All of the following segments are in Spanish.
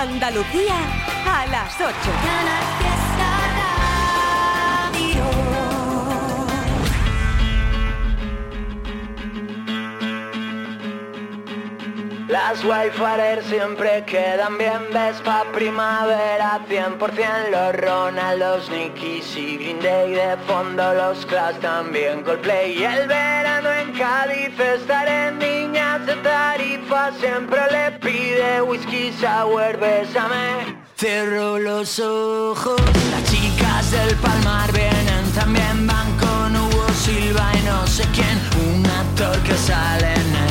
Andalucía a las 8. Las Wildfire siempre quedan bien, ves pa' primavera 100% los Ronaldos, Nickies y Green Day De fondo los Clash también Coldplay. Y el verano en Cádiz estaré niñas de tarifa Siempre le pide whisky sour, bésame. Cierro los ojos, las chicas del Palmar vienen También van con Hugo Silva y no sé quién. Un actor que sale en él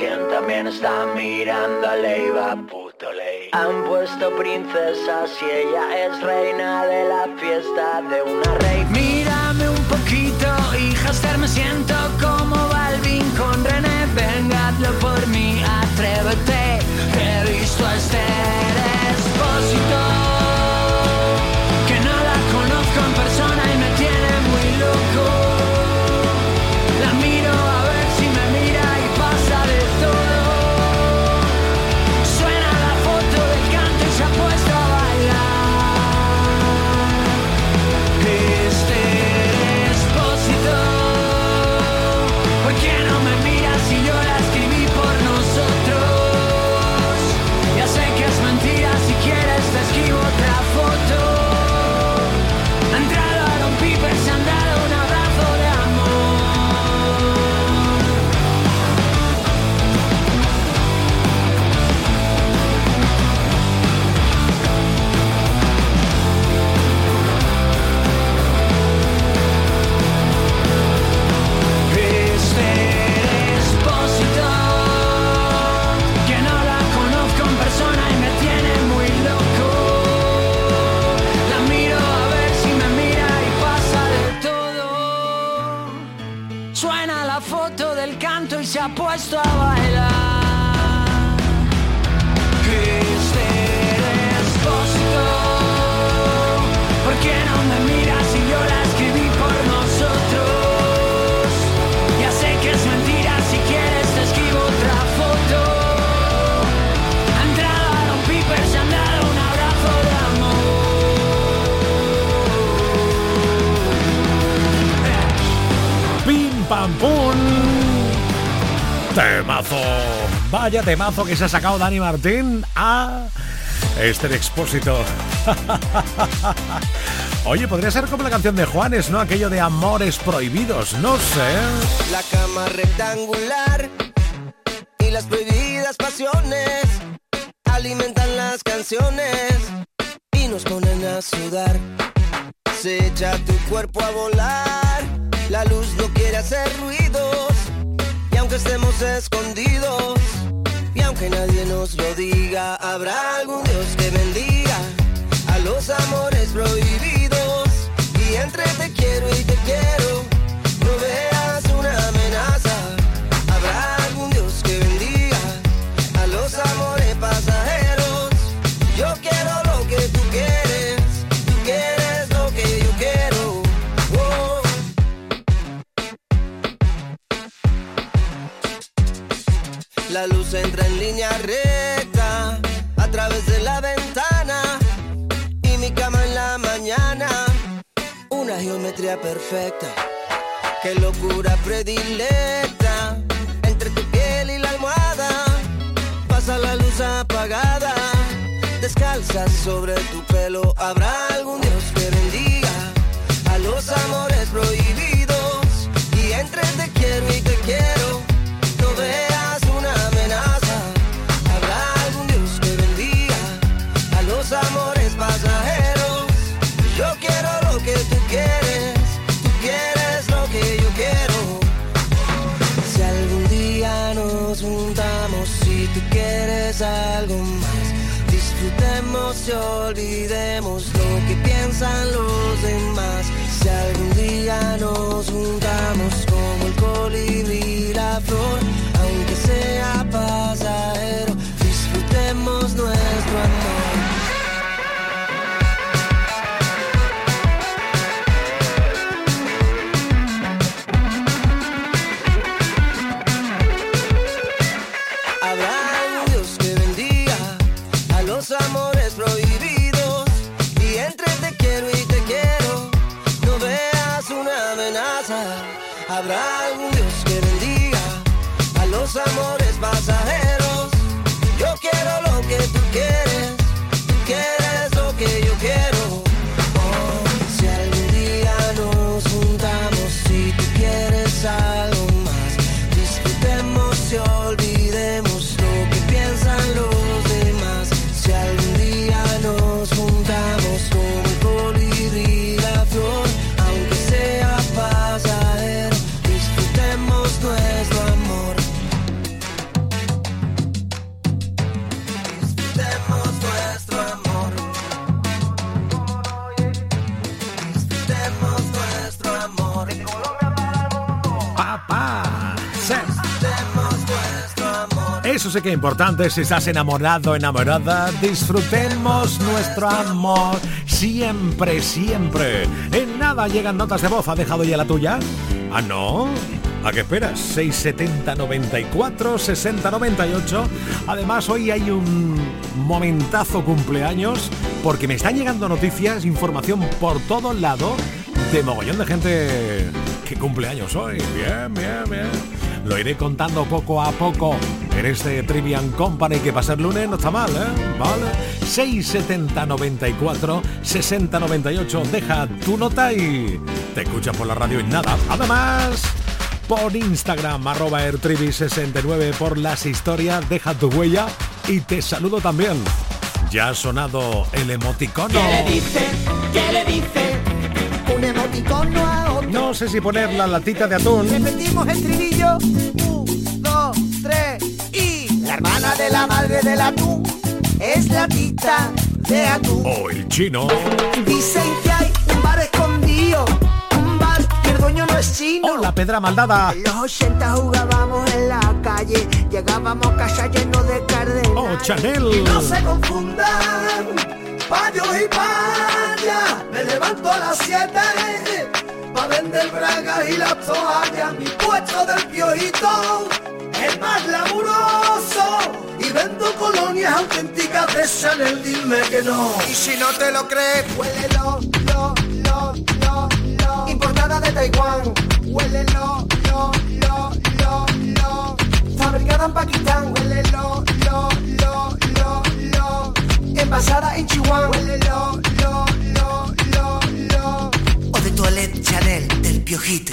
bien, están mirando a Leiva, puto ley Han puesto princesas y ella es reina de la fiesta de una rey puesto a bailar Este expósito ¿Por qué no me miras si yo la escribí por nosotros? Ya sé que es mentira, si quieres te escribo otra foto. Ha entrado Aaron Piper, se han dado un abrazo de amor. Pim pam pum. Temazo. Vaya temazo que se ha sacado Dani Martín a este expósito. Oye, podría ser como la canción de Juanes, ¿no? Aquello de amores prohibidos, no sé. La cama rectangular y las prohibidas pasiones alimentan las canciones y nos ponen a sudar. Se echa tu cuerpo a volar, la luz no quiere hacer ruidos estemos escondidos y aunque nadie nos lo diga, habrá algún Dios que bendiga a los amores prohibidos. Y entre te quiero y te quiero no veas una amenaza. Habrá algún Dios que bendiga a los amores pasajeros. Yo quiero La luz entra en línea recta a través de la ventana y mi cama en la mañana. Una geometría perfecta, qué locura predilecta entre tu piel y la almohada. Pasa la luz apagada, descalza sobre tu pelo. Habrá y olvidemos lo que piensan los demás. Si algún día nos juntamos como el colibrí Eso sí que importante, si estás enamorado, enamorada, disfrutemos nuestro amor siempre, siempre. En nada llegan notas de voz, ¿ha dejado ya la tuya? ¿Ah, no? ¿A qué esperas? 670 94 60 98. Además, hoy hay un momentazo cumpleaños porque me están llegando noticias, información por todos lados de mogollón de gente que cumpleaños hoy. Bien, bien, bien. Lo iré contando poco a poco en este Trivian Company que va a ser lunes, no está mal, ¿eh? Vale. 670 94 60 98. Deja tu nota y te escuchas por la radio en nada. Además, por Instagram, arroba airtrivi69 por las historias, deja tu huella y te saludo también. Ya ha sonado el emoticono. ¿Qué le dice? ¿Qué le dice? Un emoticono a otro. No sé si poner la latita de atún. Repetimos el trinillo. Hermana de la madre del atún es la tita de atún. O el chino. Dicen que hay un bar escondido. Un bar que el dueño no es chino. O la pedra maldada. En los 80 jugábamos en la calle. Llegábamos a casa lleno de cardenales. O Chanel. No se confundan, payos y payas. Me levanto a las 7 pa' vender bragas y las toallas. Mi puesto del piojito es más laburoso. Y vendo colonias auténticas de Chanel, dime que no. Y si no te lo crees, huélelo, lo, lo, lo, lo. Importada de Taiwán, huélelo, lo, lo, lo, lo. Fabricada en Pakistán, huélelo, lo, lo, lo, lo. Envasada en Chihuahua, huélelo, lo, lo, lo, lo. O de Toilette Chanel del Piojito.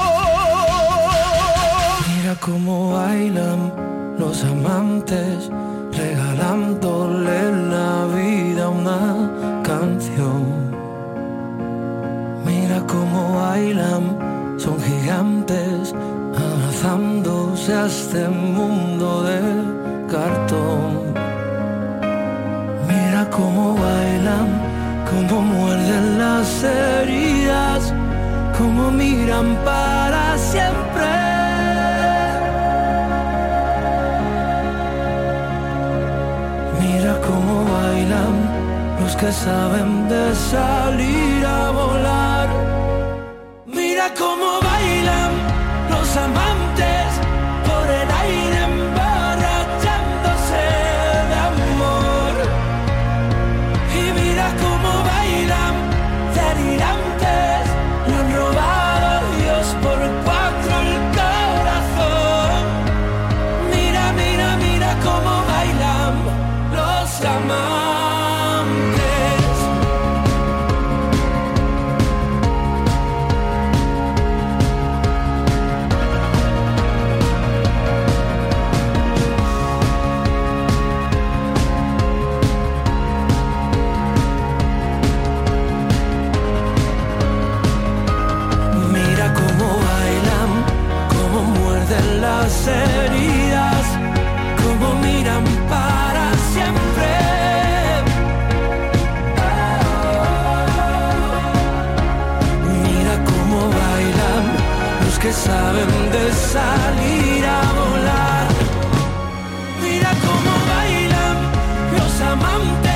Cómo bailan los amantes, regalándole la vida una canción. Mira cómo bailan, son gigantes, abrazándose a este mundo de cartón. Mira cómo bailan, cómo muerden las heridas, cómo miran para siempre. Que saben de salir a volar. Mira cómo bailan los amantes salir a volar. Mira cómo bailan los amantes.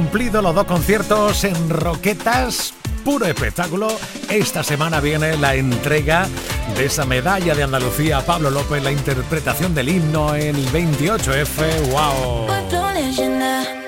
Cumplido los dos conciertos en Roquetas, puro espectáculo. Esta semana viene la entrega de esa medalla de Andalucía a Pablo López, la interpretación del himno en el 28F. ¡Wow!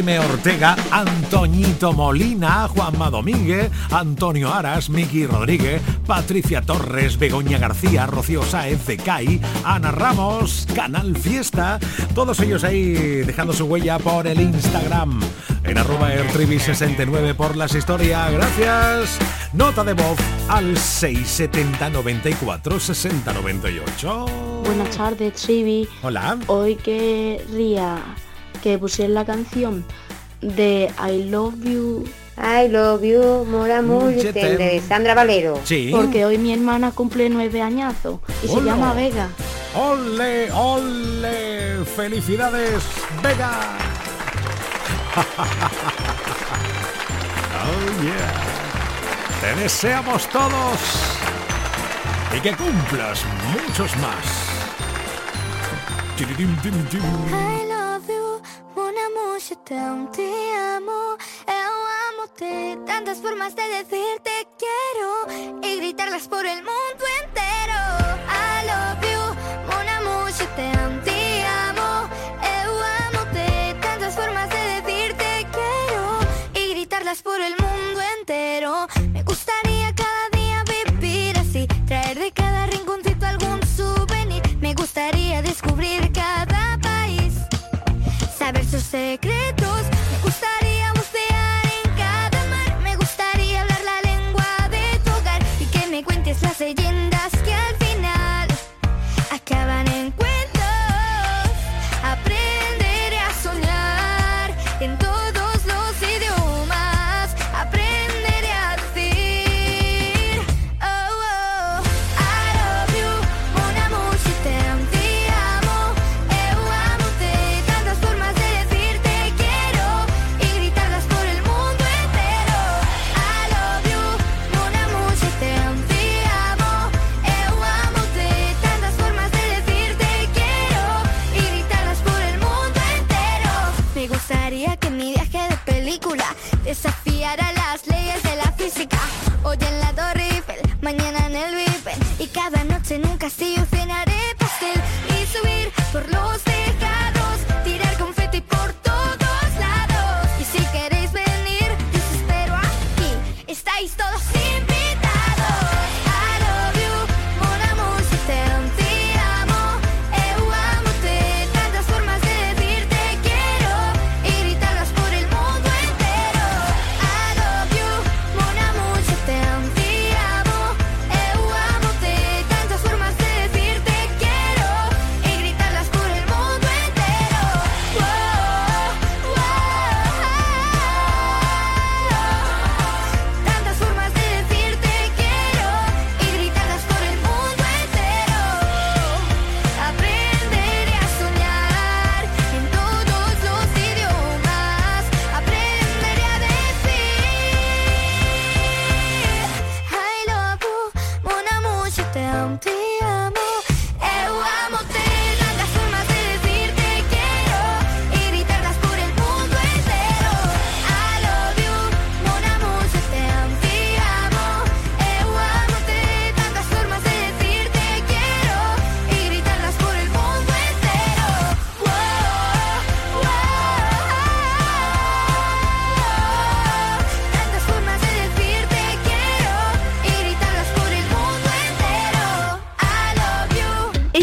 Jaime Ortega, Antoñito Molina, Juanma Domínguez, Antonio Aras, Miki Rodríguez, Patricia Torres, Begoña García, Rocío Saez, Kai, Ana Ramos, Canal Fiesta, todos ellos ahí dejando su huella por el Instagram en arroba airtribi69 por las historias. Gracias. Nota de voz al 670 94 60 Buenas tardes, Trivi. Hola. Hoy querría que pusieron la canción de I Love You. I Love You, Mora mm, de Sandra Valero. Sí. Porque hoy mi hermana cumple nueve añazos y se llama Vega. ¡Ole, ole! ¡Felicidades, Vega! ¡Oh, yeah! Te deseamos todos y que cumplas muchos más noche-te te amo, eu amo-te. Tantas formas de decir te quiero y gritarlas por el mundo entero. I love you, mon amour, je te amo, eu amo-te. Tantas formas de decir te quiero y gritarlas por el mundo entero. Me gustaría cada secretos.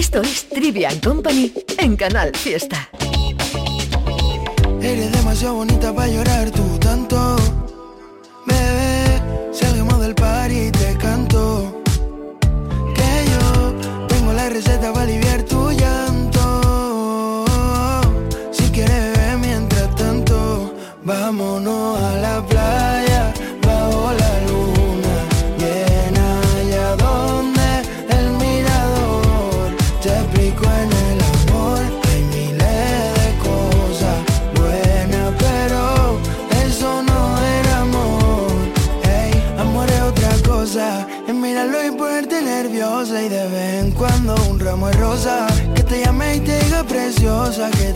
Esto es Trivia Company en Canal Fiesta. Eres demasiado bonita para llorar tú tanto. Bebé, salimos del par y te canto. Que yo tengo la receta para aliviar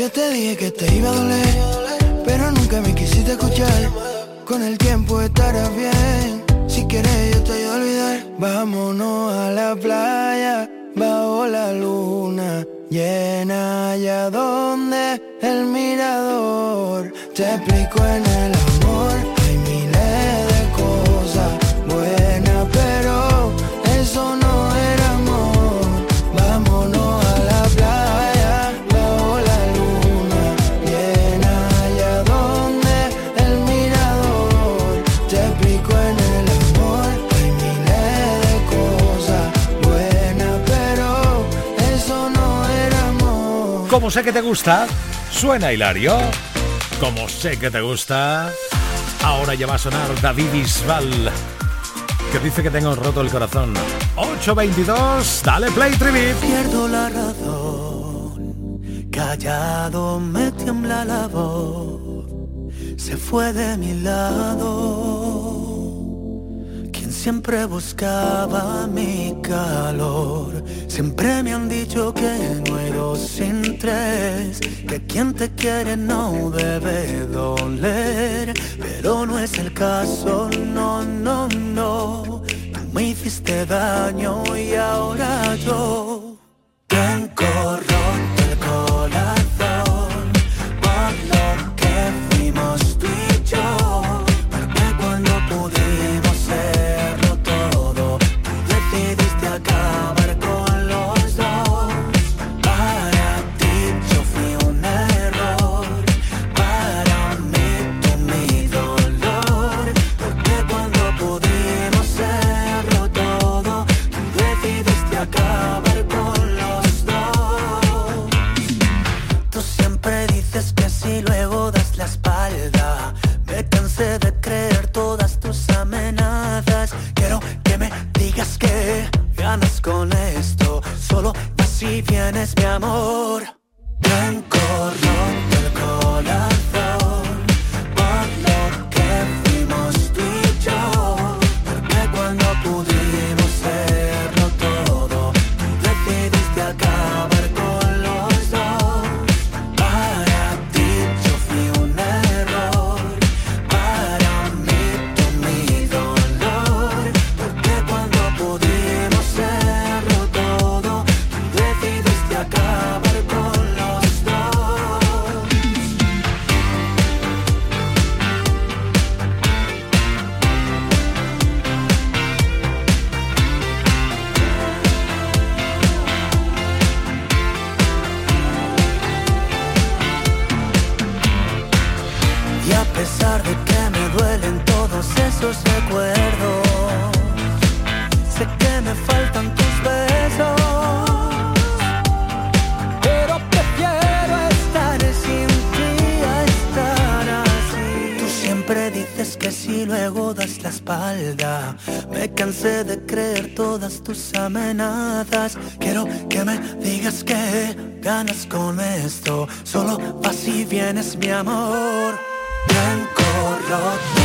Yo te dije que te iba a doler, pero nunca me quisiste escuchar. Con el tiempo estarás bien. Si quieres yo te ayudo a olvidar. Vámonos a la playa bajo la luna llena allá donde el mirador te explico en el amor Sé que te gusta, suena Hilario. Como sé que te gusta, ahora ya va a sonar David Bisbal, que dice que tengo roto el corazón. 822, dale play, Trivi. Pierdo la razón, callado me tiembla la voz, se fue de mi lado. Siempre buscaba mi calor, siempre me han dicho que no hay dos sin tres, que quien te quiere no debe doler, pero no es el caso, no, no, no. Tú me hiciste daño y ahora yo tengo roto tus amenazas. Quiero que me digas que ganas con esto. Solo vas y vienes, mi amor. Corazón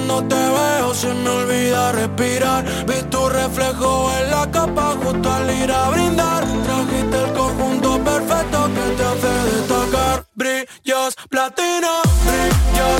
cuando te veo se me olvida respirar. Vi tu reflejo en la capa justo al ir a brindar. Trajiste el conjunto perfecto que te hace destacar. Brillos platino, brillos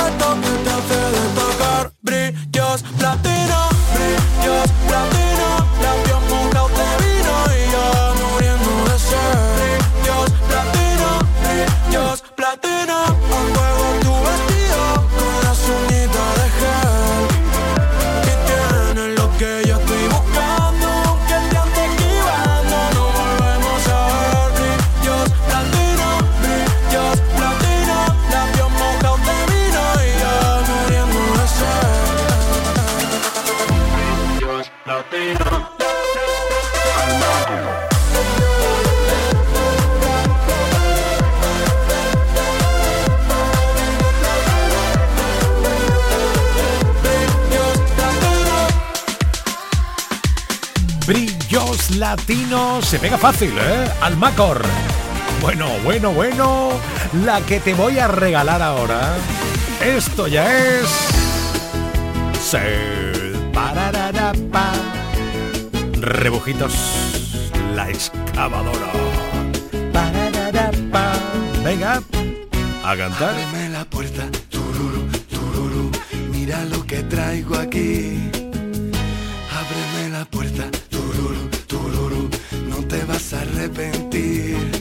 perfecto que te hace destacar Brillos platino, brillos platino Labios mojados de vino y ya muriendo de sed. Brillos platino, brillos platino A fuego Latinos. Se pega fácil, ¿eh? Almacor. Bueno, bueno, bueno. La que te voy a regalar ahora. Esto ya es. Se. parararapa. Rebujitos. La excavadora. Venga. A cantar. La puerta, mira lo que traigo aquí. Arrepentir.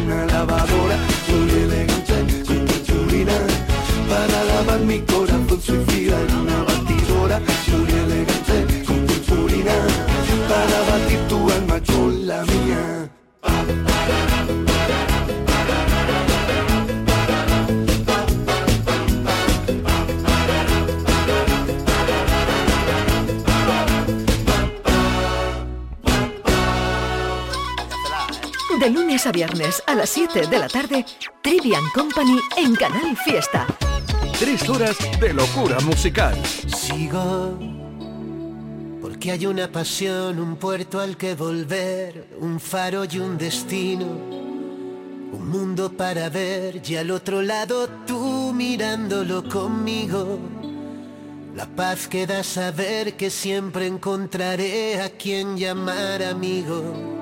Una lavadora lunes a viernes a las 7 de la tarde, Trivian Company en Canal Fiesta. Tres horas de locura musical. Sigo porque hay una pasión, un puerto al que volver, un faro y un destino, un mundo para ver y al otro lado tú mirándolo conmigo. La paz que da saber que siempre encontraré a quien llamar amigo.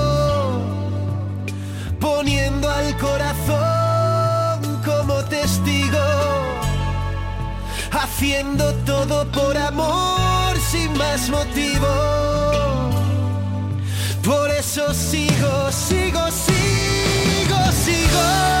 corazón como testigo, haciendo todo por amor sin más motivo. Por eso sigo, sigo, sigo, sigo.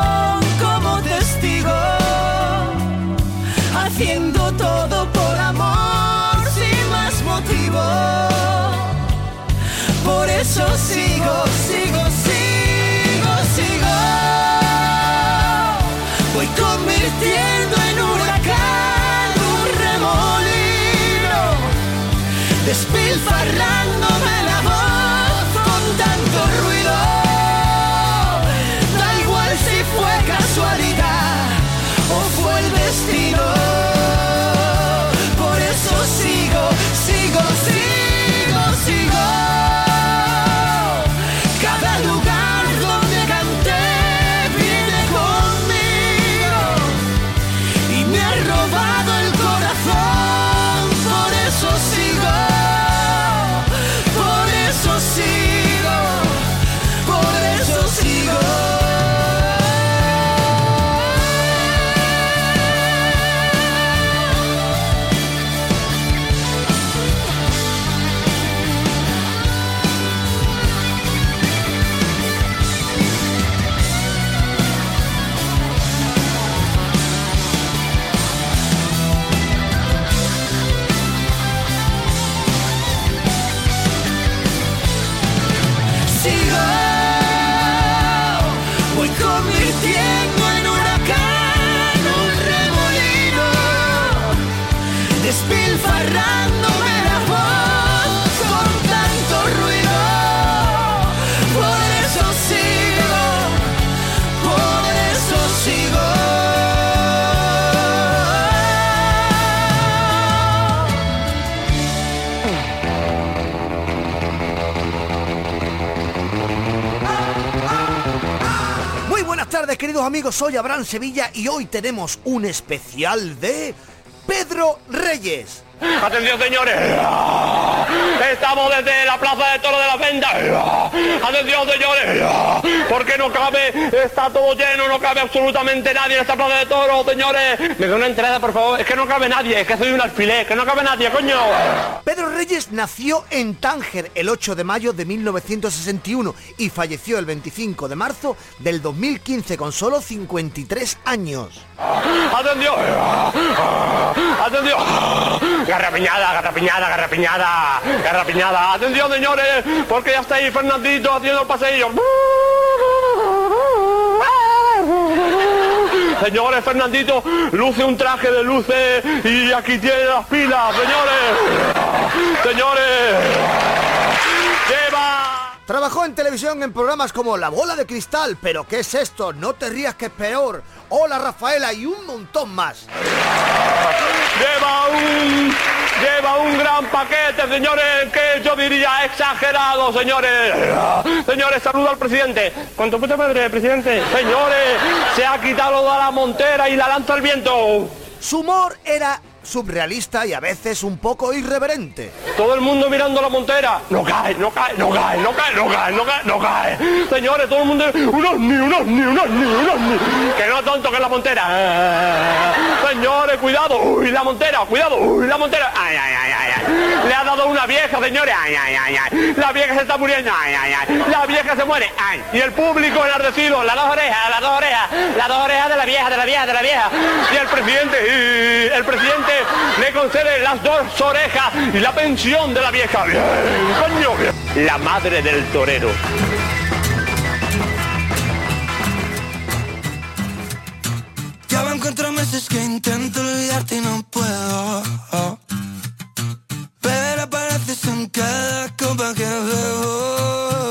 eso sigo, sigo, sigo, sigo. Voy convirtiendo en huracán un remolino, despilfarrándome amigos. Soy Abraham Sevilla y hoy tenemos un especial de Pedro Reyes. Atención señores, estamos desde la plaza de Toro de la Venda. Atención señores, porque no cabe, está todo lleno, no cabe absolutamente nadie en esta plaza de Toro, señores. Me da una entrada, por favor, es que no cabe nadie, es que soy un alfiler, que no cabe nadie, coño. Pedro Reyes nació en Tánger el 8 de mayo de 1961 y falleció el 25 de marzo del 2015 con solo 53 años. Atención, atención. Garrapiñada, garrapiñada, garrapiñada, garrapiñada. Atención señores, porque ya está ahí Fernandito haciendo el paseillo. Señores, Fernandito luce un traje de luces y aquí tiene las pilas, señores. Señores. Lleva Trabajó en televisión en programas como La Bola de Cristal, pero ¿qué es esto? No te rías que es peor. Hola Rafaela y un montón más. Lleva un lleva un gran paquete, señores, que yo diría exagerado, señores. Señores, saludo al presidente. ¿Cuánto puta madre, presidente? Señores, se ha quitado toda la montera y la lanza al viento. Su humor era surrealista y a veces un poco irreverente. Todo el mundo mirando la montera. No cae, no cae, no cae, no cae, no cae, no cae, no cae. Señores, todo el mundo. Unos ni, unos ni, unos ni, unos ni. Que no tonto que es la montera. Señores, cuidado. Uy, la montera, cuidado. Uy, la montera. Ay, ay, ay, ay. Le ha dado una vieja, señores. Ay, ay, ay, ay. La vieja se está muriendo. Ay, ay, ay. La vieja se muere. Ay. Y el público enardecido. Las dos orejas, las dos orejas. Las dos orejas de la vieja, de la vieja, de la vieja. Y el presidente, el presidente le concede las dos orejas y la pensión de la vieja. La madre del torero. Ya van cuatro meses que intento olvidarte y no puedo. Pero apareces en cada copa que bebo.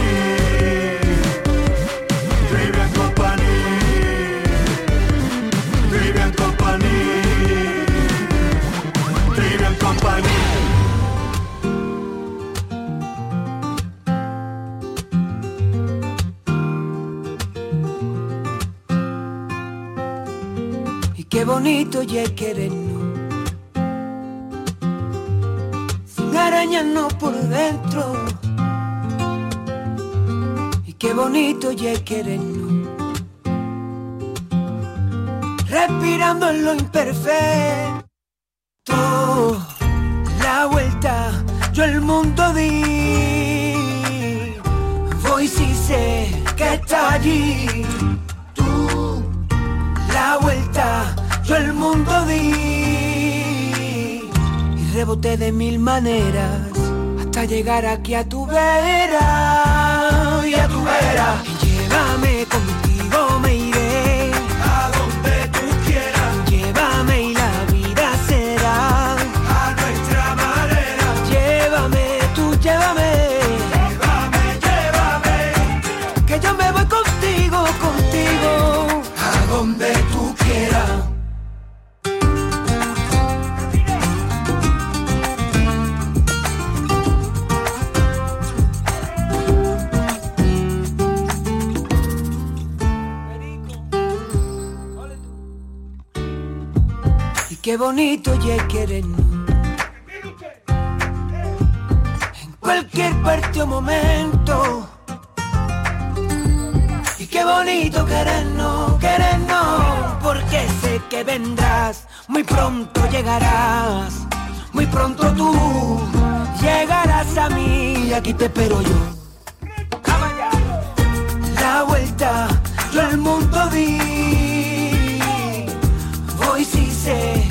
Y bonito ya querernos. Sin arañas no por dentro. Y qué bonito ya querernos. Respirando en lo imperfecto. La vuelta, yo el mundo di. Voy si sé que está allí. Yo el mundo di y reboté de mil maneras hasta llegar aquí a tu vera y a tu vera. Y llévame contigo, qué bonito ya querernos. cualquier parte o momento. Y qué bonito querernos, querernos, porque sé que vendrás, muy pronto llegarás, muy pronto tú llegarás a mí, y aquí te espero yo. La vuelta, yo el mundo di, voy si sé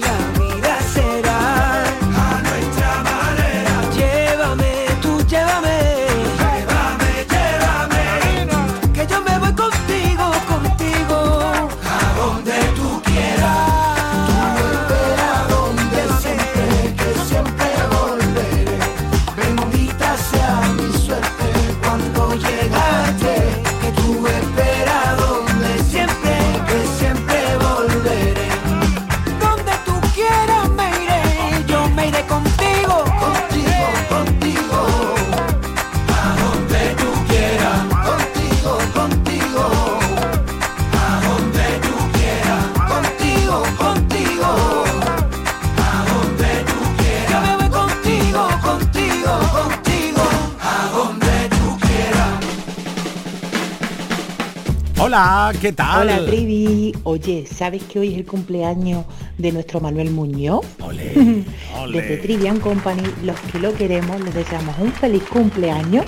Hola, ¿qué tal? Hola Trivi, oye, ¿sabes que hoy es el cumpleaños de nuestro Manuel Muñoz? ole. Desde Trivian Company, los que lo queremos, les deseamos un feliz cumpleaños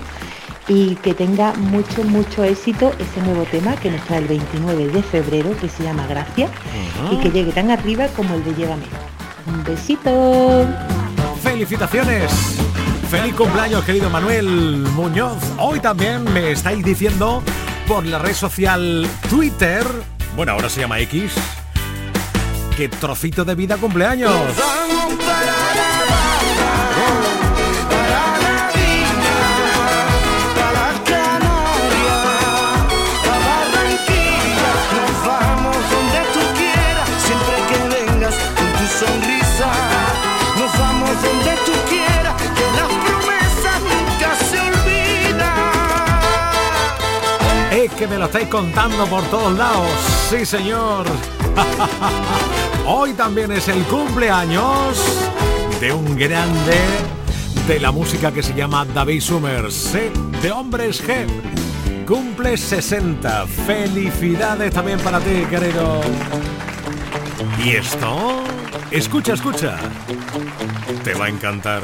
y que tenga mucho, mucho éxito ese nuevo tema que nos trae el 29 de febrero, que se llama Gracias, y que llegue tan arriba como el de Llévame. Un besito. Felicitaciones. Feliz cumpleaños, querido Manuel Muñoz. Hoy también me estáis diciendo por la red social Twitter, bueno, ahora se llama X, que trocito de vida cumpleaños. Me lo estáis contando por todos lados. Sí, señor. Hoy también es el cumpleaños de un grande de la música que se llama David Summers, sí, de Hombres G. Cumple 60. Felicidades también para ti, querido. ¿Y esto? Escucha, escucha. Te va a encantar.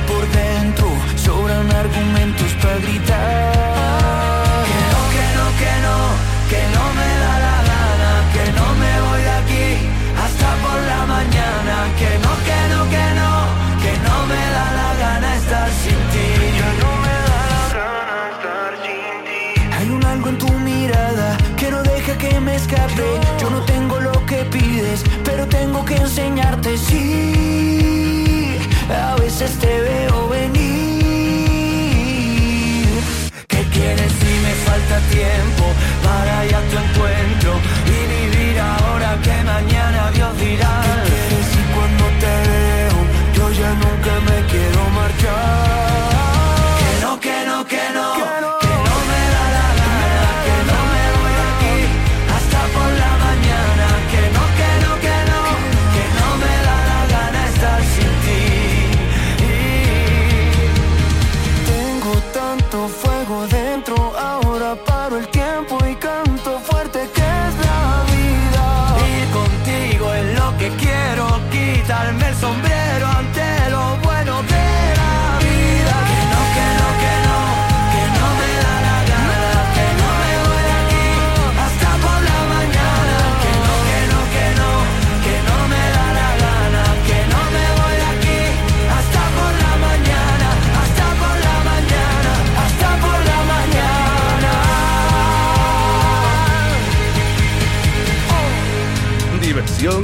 porque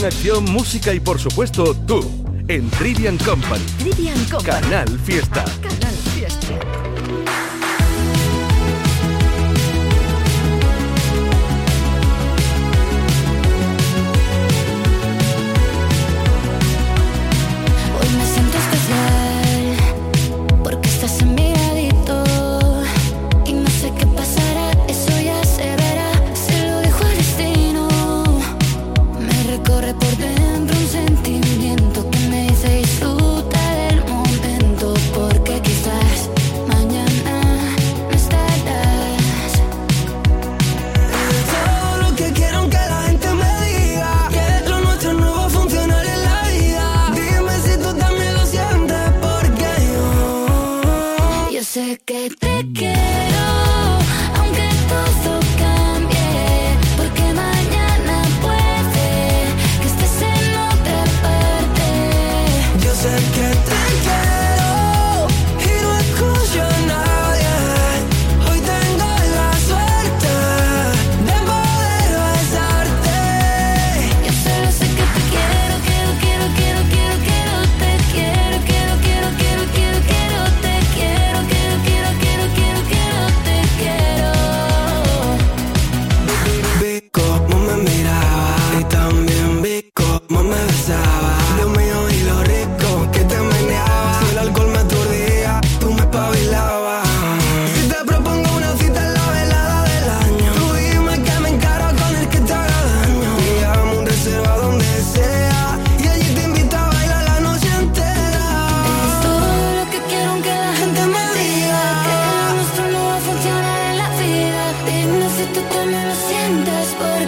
acción, música y por supuesto tú en Trivian Company. Trivian Company. Canal Fiesta. Canal Fiesta.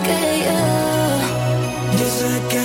look at you. Just look at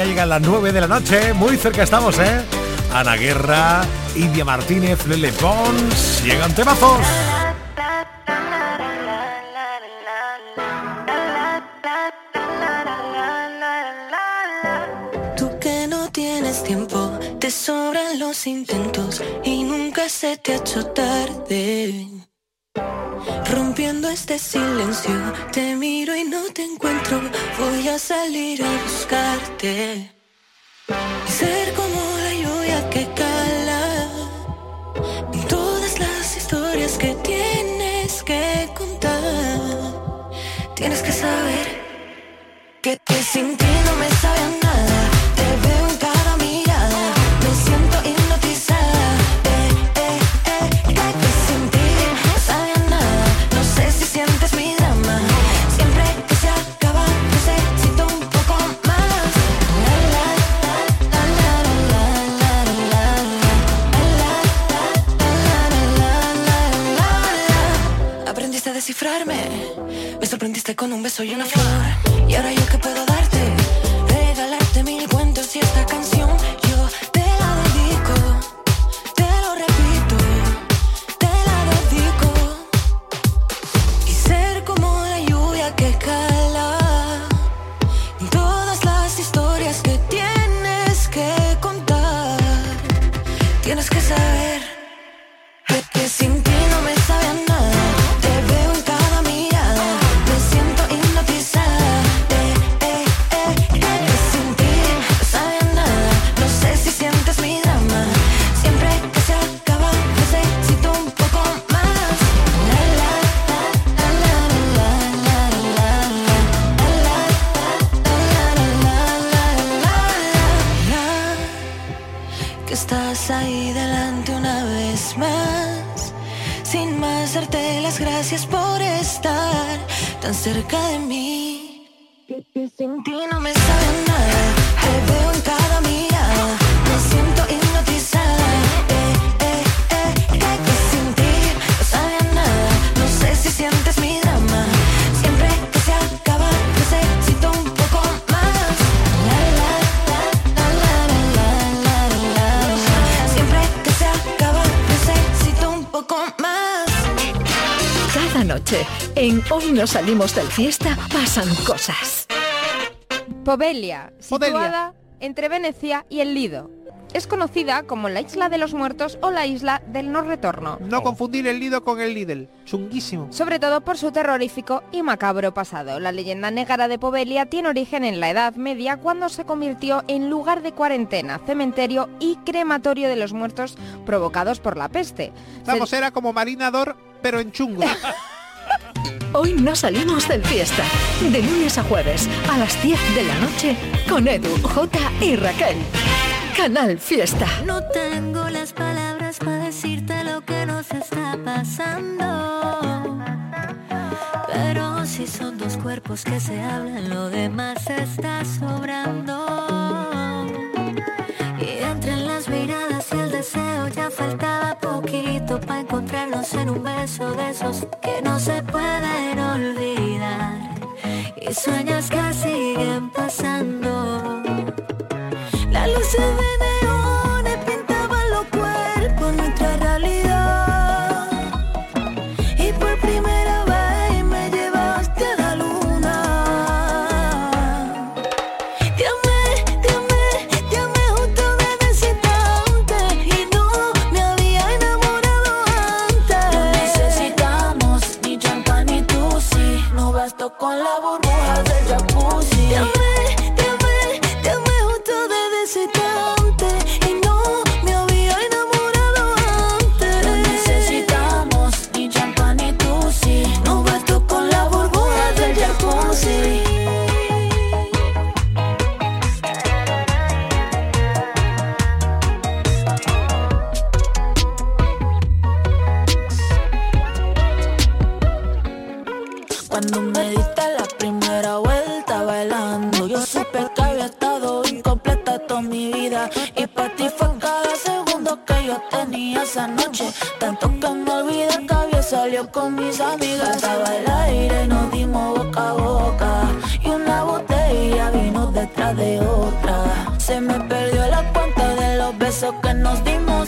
ya llegan las 9 de la noche, muy cerca estamos, ¿eh? Ana Guerra, India Martínez, Lele Pons, llegan temazos. Tú que no tienes tiempo, te sobran los intentos y nunca se te ha hecho tarde. Este silencio, te miro y no te encuentro, voy a salir a buscarte. Y ser como la lluvia que cala en todas las historias que tienes que contar. Tienes que saber que, que sin ti no me sabe nada. En Hoy no salimos del fiesta, pasan cosas. Povelia, situada entre Venecia y el Lido. Es conocida como la Isla de los Muertos o la Isla del No Retorno. No confundir el Lido con el Lidl. Chunguísimo. Sobre todo por su terrorífico y macabro pasado. La leyenda negra de Povelia tiene origen en la Edad Media cuando se convirtió en lugar de cuarentena, cementerio y crematorio de los muertos provocados por la peste. Vamos, era como marinador, pero en chungo. Hoy no salimos del fiesta. De lunes a jueves, a las 10 de la noche, con Edu, J y Raquel. Canal Fiesta. No tengo las palabras para decirte lo que nos está pasando. Pero si son dos cuerpos que se hablan, lo demás está sobrando. Ya faltaba poquito para encontrarnos en un beso de esos que no se pueden olvidar. Y sueños que siguen pasando. Las luces de neones Y para ti fue cada segundo que yo tenía esa noche. Tanto que me olvidé que había salido con mis amigas. Estaba el aire nos dimos boca a boca. Y una botella vino detrás de otra. Se me perdió la cuenta de los besos que nos dimos.